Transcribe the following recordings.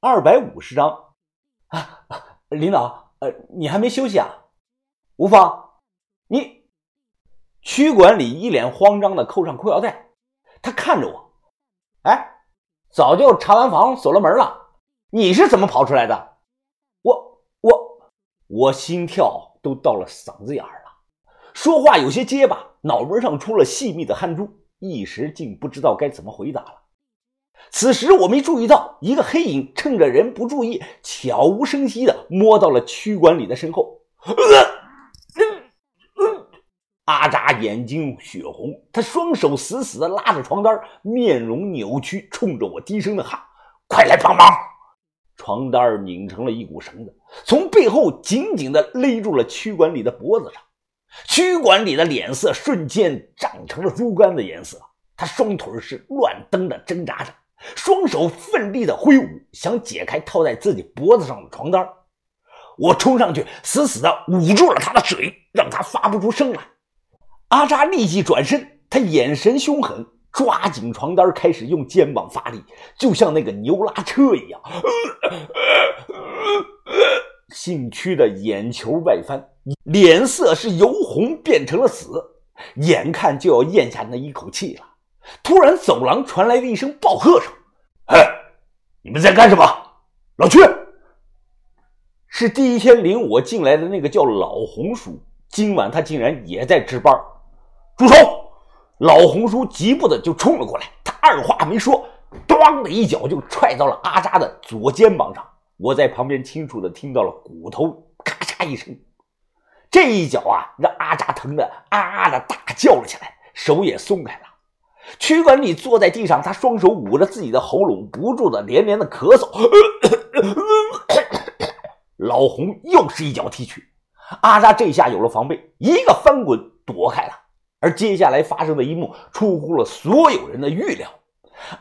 二百五十张。啊，领导，呃，你还没休息啊？吴芳，你。区管理一脸慌张的扣上裤腰带，他看着我，哎，早就查完房锁了门了，你是怎么跑出来的？我我我心跳都到了嗓子眼了，说话有些结巴，脑门上出了细密的汗珠，一时竟不知道该怎么回答了。此时我没注意到，一个黑影趁着人不注意，悄无声息的摸到了区管理的身后。阿扎眼睛血红，他双手死死地拉着床单，面容扭曲，冲着我低声的喊：“快来帮忙！”床单拧成了一股绳子，从背后紧紧地勒住了区管理的脖子上。区管理的脸色瞬间涨成了猪肝的颜色，他双腿是乱蹬的挣扎着，双手奋力的挥舞，想解开套在自己脖子上的床单。我冲上去，死死地捂住了他的嘴，让他发不出声来。阿扎立即转身，他眼神凶狠，抓紧床单，开始用肩膀发力，就像那个牛拉车一样。姓屈的眼球外翻，脸色是由红变成了紫，眼看就要咽下那一口气了。突然，走廊传来了一声暴喝声：“哎，你们在干什么？老屈，是第一天领我进来的那个叫老红叔，今晚他竟然也在值班。”住手！老红叔急步的就冲了过来，他二话没说，咣的一脚就踹到了阿扎的左肩膀上。我在旁边清楚的听到了骨头咔嚓一声，这一脚啊，让阿扎疼的啊啊的大叫了起来，手也松开了。区管理坐在地上，他双手捂着自己的喉咙，不住的连连的咳嗽。老红又是一脚踢去，阿扎这下有了防备，一个翻滚躲开了。而接下来发生的一幕出乎了所有人的预料，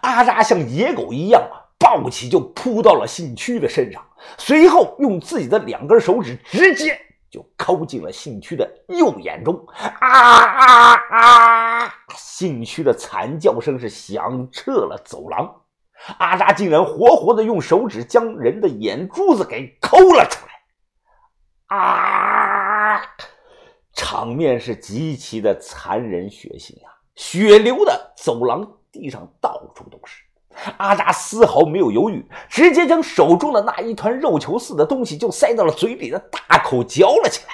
阿扎像野狗一样抱起就扑到了姓区的身上，随后用自己的两根手指直接就抠进了姓屈的右眼中。啊啊啊！姓屈的惨叫声是响彻了走廊，阿扎竟然活活的用手指将人的眼珠子给抠了出来。啊！场面是极其的残忍血腥啊！血流的走廊地上到处都是。阿扎丝毫没有犹豫，直接将手中的那一团肉球似的东西就塞到了嘴里，的大口嚼了起来。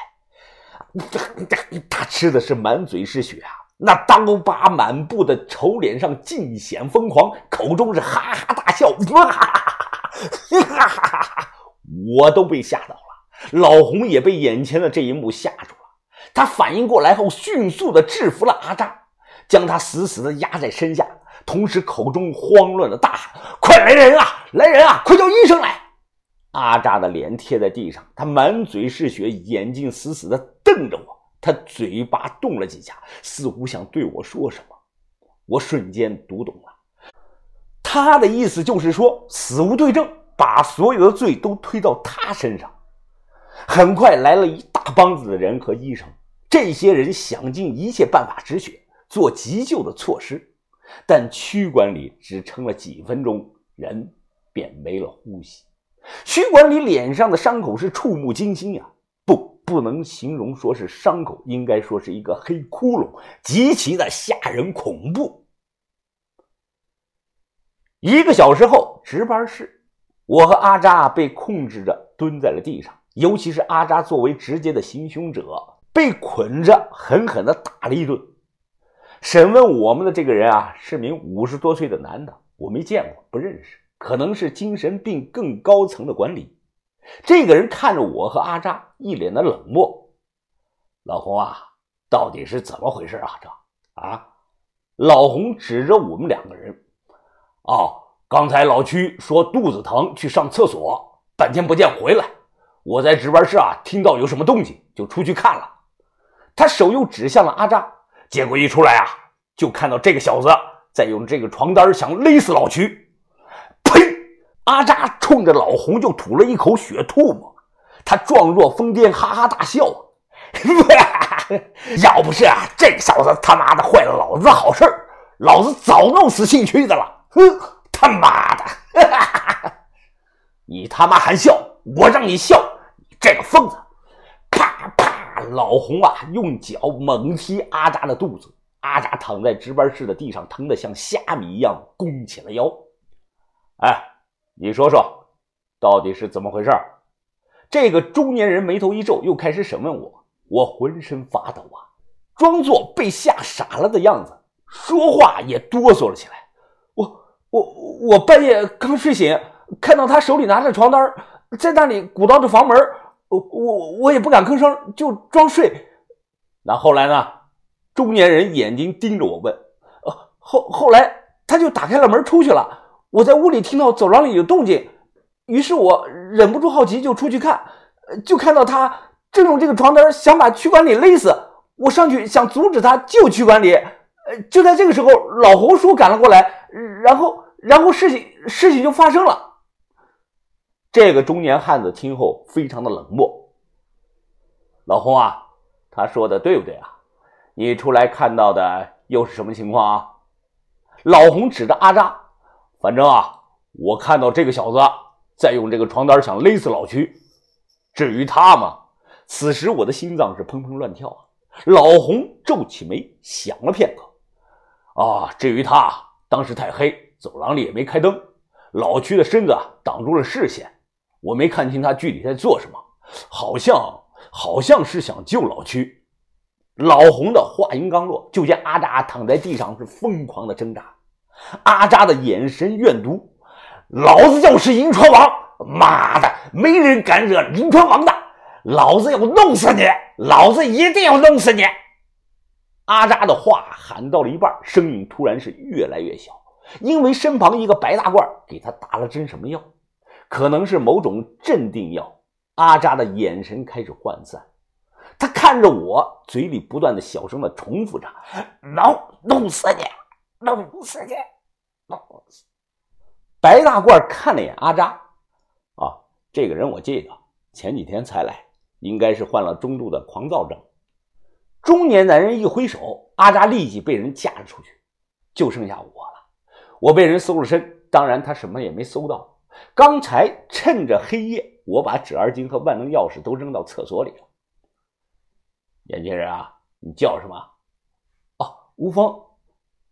他吃的是满嘴是血啊！那刀疤满布的丑脸上尽显疯狂，口中是哈哈大笑。哈哈哈哈哈哈！我都被吓到了，老红也被眼前的这一幕吓住了。他反应过来后，迅速的制服了阿扎，将他死死的压在身下，同时口中慌乱的大喊：“快来人啊！来人啊！快叫医生来！”阿扎的脸贴在地上，他满嘴是血，眼睛死死的瞪着我，他嘴巴动了几下，似乎想对我说什么。我瞬间读懂了，他的意思就是说，死无对证，把所有的罪都推到他身上。很快来了一大帮子的人和医生。这些人想尽一切办法止血，做急救的措施，但区管理只撑了几分钟，人便没了呼吸。区管理脸上的伤口是触目惊心呀，不，不能形容说是伤口，应该说是一个黑窟窿，极其的吓人恐怖。一个小时后，值班室，我和阿扎被控制着蹲在了地上，尤其是阿扎作为直接的行凶者。被捆着，狠狠地打了一顿。审问我们的这个人啊，是名五十多岁的男的，我没见过，不认识，可能是精神病更高层的管理。这个人看着我和阿扎，一脸的冷漠。老洪啊，到底是怎么回事啊？这啊，老洪指着我们两个人。哦，刚才老屈说肚子疼，去上厕所，半天不见回来。我在值班室啊，听到有什么动静，就出去看了。他手又指向了阿扎，结果一出来啊，就看到这个小子在用这个床单想勒死老徐。呸！阿扎冲着老洪就吐了一口血唾沫，他状若疯癫，哈哈大笑。要不是啊，这小子他妈的坏了老子的好事老子早弄死姓屈的了。哼，他妈的！你他妈还笑？我让你笑！老洪啊，用脚猛踢阿扎的肚子。阿扎躺在值班室的地上，疼得像虾米一样，弓起了腰。哎，你说说，到底是怎么回事？这个中年人眉头一皱，又开始审问我。我浑身发抖啊，装作被吓傻了的样子，说话也哆嗦了起来。我我我半夜刚睡醒。看到他手里拿着床单，在那里鼓捣着房门，我我我也不敢吭声，就装睡。那后来呢？中年人眼睛盯着我问：“呃，后后来他就打开了门出去了。我在屋里听到走廊里有动静，于是我忍不住好奇就出去看，就看到他正用这个床单想把区管理勒死。我上去想阻止他救区管理，呃，就在这个时候，老胡叔赶了过来，然后然后事情事情就发生了。”这个中年汉子听后非常的冷漠。老洪啊，他说的对不对啊？你出来看到的又是什么情况啊？老洪指着阿扎，反正啊，我看到这个小子在用这个床单想勒死老屈。至于他嘛，此时我的心脏是砰砰乱跳啊。老洪皱起眉，想了片刻，啊，至于他，当时太黑，走廊里也没开灯，老屈的身子挡住了视线。我没看清他具体在做什么，好像好像是想救老区。老洪的话音刚落，就见阿扎躺在地上是疯狂的挣扎，阿扎的眼神怨毒：“老子要是银川王，妈的，没人敢惹银川王的，老子要弄死你，老子一定要弄死你！”阿扎的话喊到了一半，声音突然是越来越小，因为身旁一个白大褂给他打了针什么药。可能是某种镇定药。阿扎的眼神开始涣散，他看着我，嘴里不断的小声的重复着：“弄弄死你，弄死你，弄死。”白大褂看了一眼阿扎，啊，这个人我记得，前几天才来，应该是患了中度的狂躁症。中年男人一挥手，阿扎立即被人架了出去，就剩下我了。我被人搜了身，当然他什么也没搜到。刚才趁着黑夜，我把纸二巾和万能钥匙都扔到厕所里了。年轻人啊，你叫什么？哦，吴峰，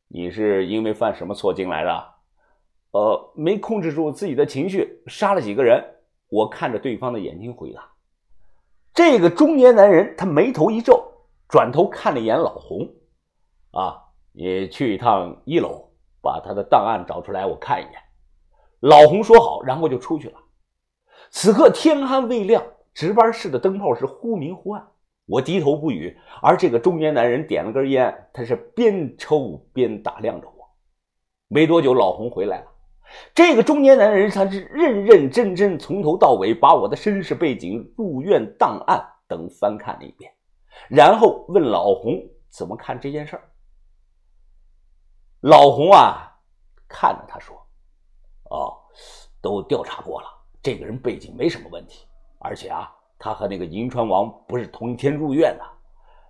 你是因为犯什么错进来的？呃，没控制住自己的情绪，杀了几个人。我看着对方的眼睛回答。这个中年男人他眉头一皱，转头看了一眼老洪。啊，你去一趟一楼，把他的档案找出来，我看一眼。老洪说好，然后就出去了。此刻天还未亮，值班室的灯泡是忽明忽暗。我低头不语，而这个中年男人点了根烟，他是边抽边打量着我。没多久，老洪回来了。这个中年男人他是认认真真从头到尾把我的身世背景、入院档案等翻看了一遍，然后问老洪怎么看这件事儿。老洪啊，看着他说。都调查过了，这个人背景没什么问题，而且啊，他和那个银川王不是同一天入院的，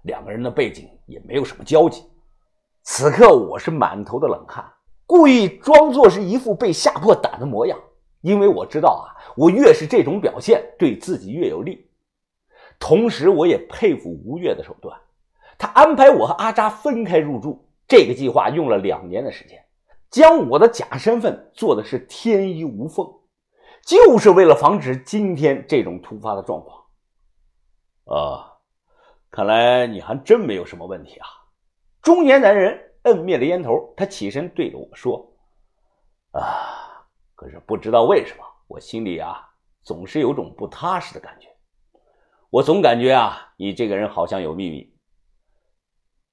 两个人的背景也没有什么交集。此刻我是满头的冷汗，故意装作是一副被吓破胆的模样，因为我知道啊，我越是这种表现，对自己越有利。同时，我也佩服吴越的手段，他安排我和阿扎分开入住，这个计划用了两年的时间。将我的假身份做的是天衣无缝，就是为了防止今天这种突发的状况。啊，看来你还真没有什么问题啊！中年男人摁灭了烟头，他起身对着我说：“啊，可是不知道为什么，我心里啊总是有种不踏实的感觉。我总感觉啊，你这个人好像有秘密。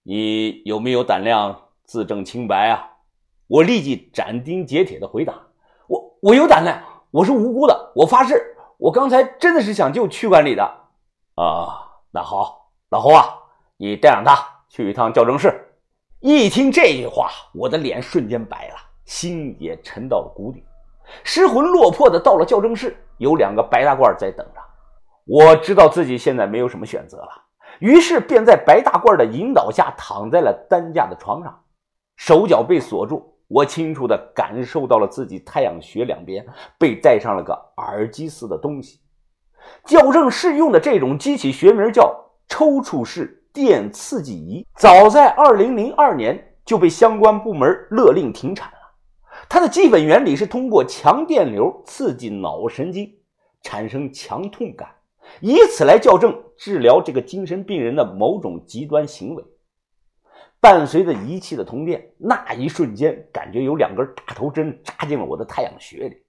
你有没有胆量自证清白啊？”我立即斩钉截铁的回答：“我我有胆量，我是无辜的，我发誓，我刚才真的是想救区管理的。”啊，那好，老侯啊，你带上他去一趟校正室。一听这句话，我的脸瞬间白了，心也沉到了谷底，失魂落魄的到了校正室，有两个白大褂在等着。我知道自己现在没有什么选择了，于是便在白大褂的引导下躺在了担架的床上，手脚被锁住。我清楚地感受到了自己太阳穴两边被戴上了个耳机似的东西。矫正适用的这种机器学名叫抽搐式电刺激仪，早在2002年就被相关部门勒令停产了。它的基本原理是通过强电流刺激脑神经，产生强痛感，以此来校正治疗这个精神病人的某种极端行为。伴随着仪器的通电，那一瞬间，感觉有两根大头针扎进了我的太阳穴里，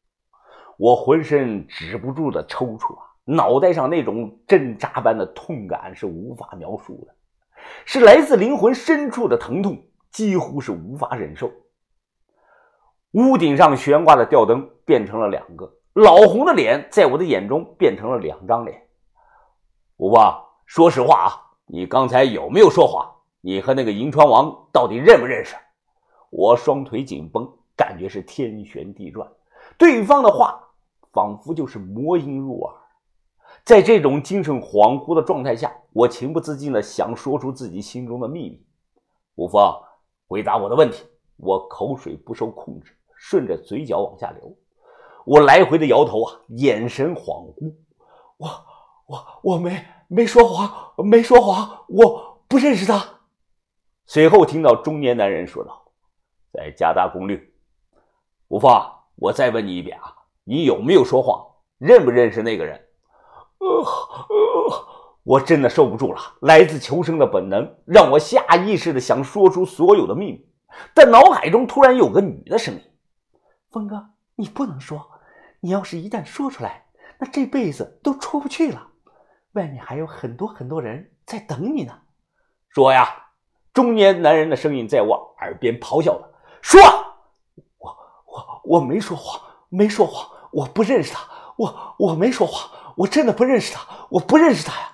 我浑身止不住的抽搐啊！脑袋上那种针扎般的痛感是无法描述的，是来自灵魂深处的疼痛，几乎是无法忍受。屋顶上悬挂的吊灯变成了两个，老红的脸在我的眼中变成了两张脸。吴爸，说实话啊，你刚才有没有说谎？你和那个银川王到底认不认识？我双腿紧绷，感觉是天旋地转。对方的话仿佛就是魔音入耳。在这种精神恍惚的状态下，我情不自禁地想说出自己心中的秘密。吴峰，回答我的问题。我口水不受控制，顺着嘴角往下流。我来回的摇头啊，眼神恍惚。我我我没没说谎，没说谎，我不认识他。随后听到中年男人说道：“再加大功率，吴芳，我再问你一遍啊，你有没有说谎？认不认识那个人？”呃呃，我真的受不住了，来自求生的本能让我下意识的想说出所有的秘密，但脑海中突然有个女的声音：“峰哥，你不能说，你要是一旦说出来，那这辈子都出不去了，外面还有很多很多人在等你呢。”说呀。中年男人的声音在我耳边咆哮着：“说，我我我没说谎，没说谎，我不认识他，我我没说谎，我真的不认识他，我不认识他呀！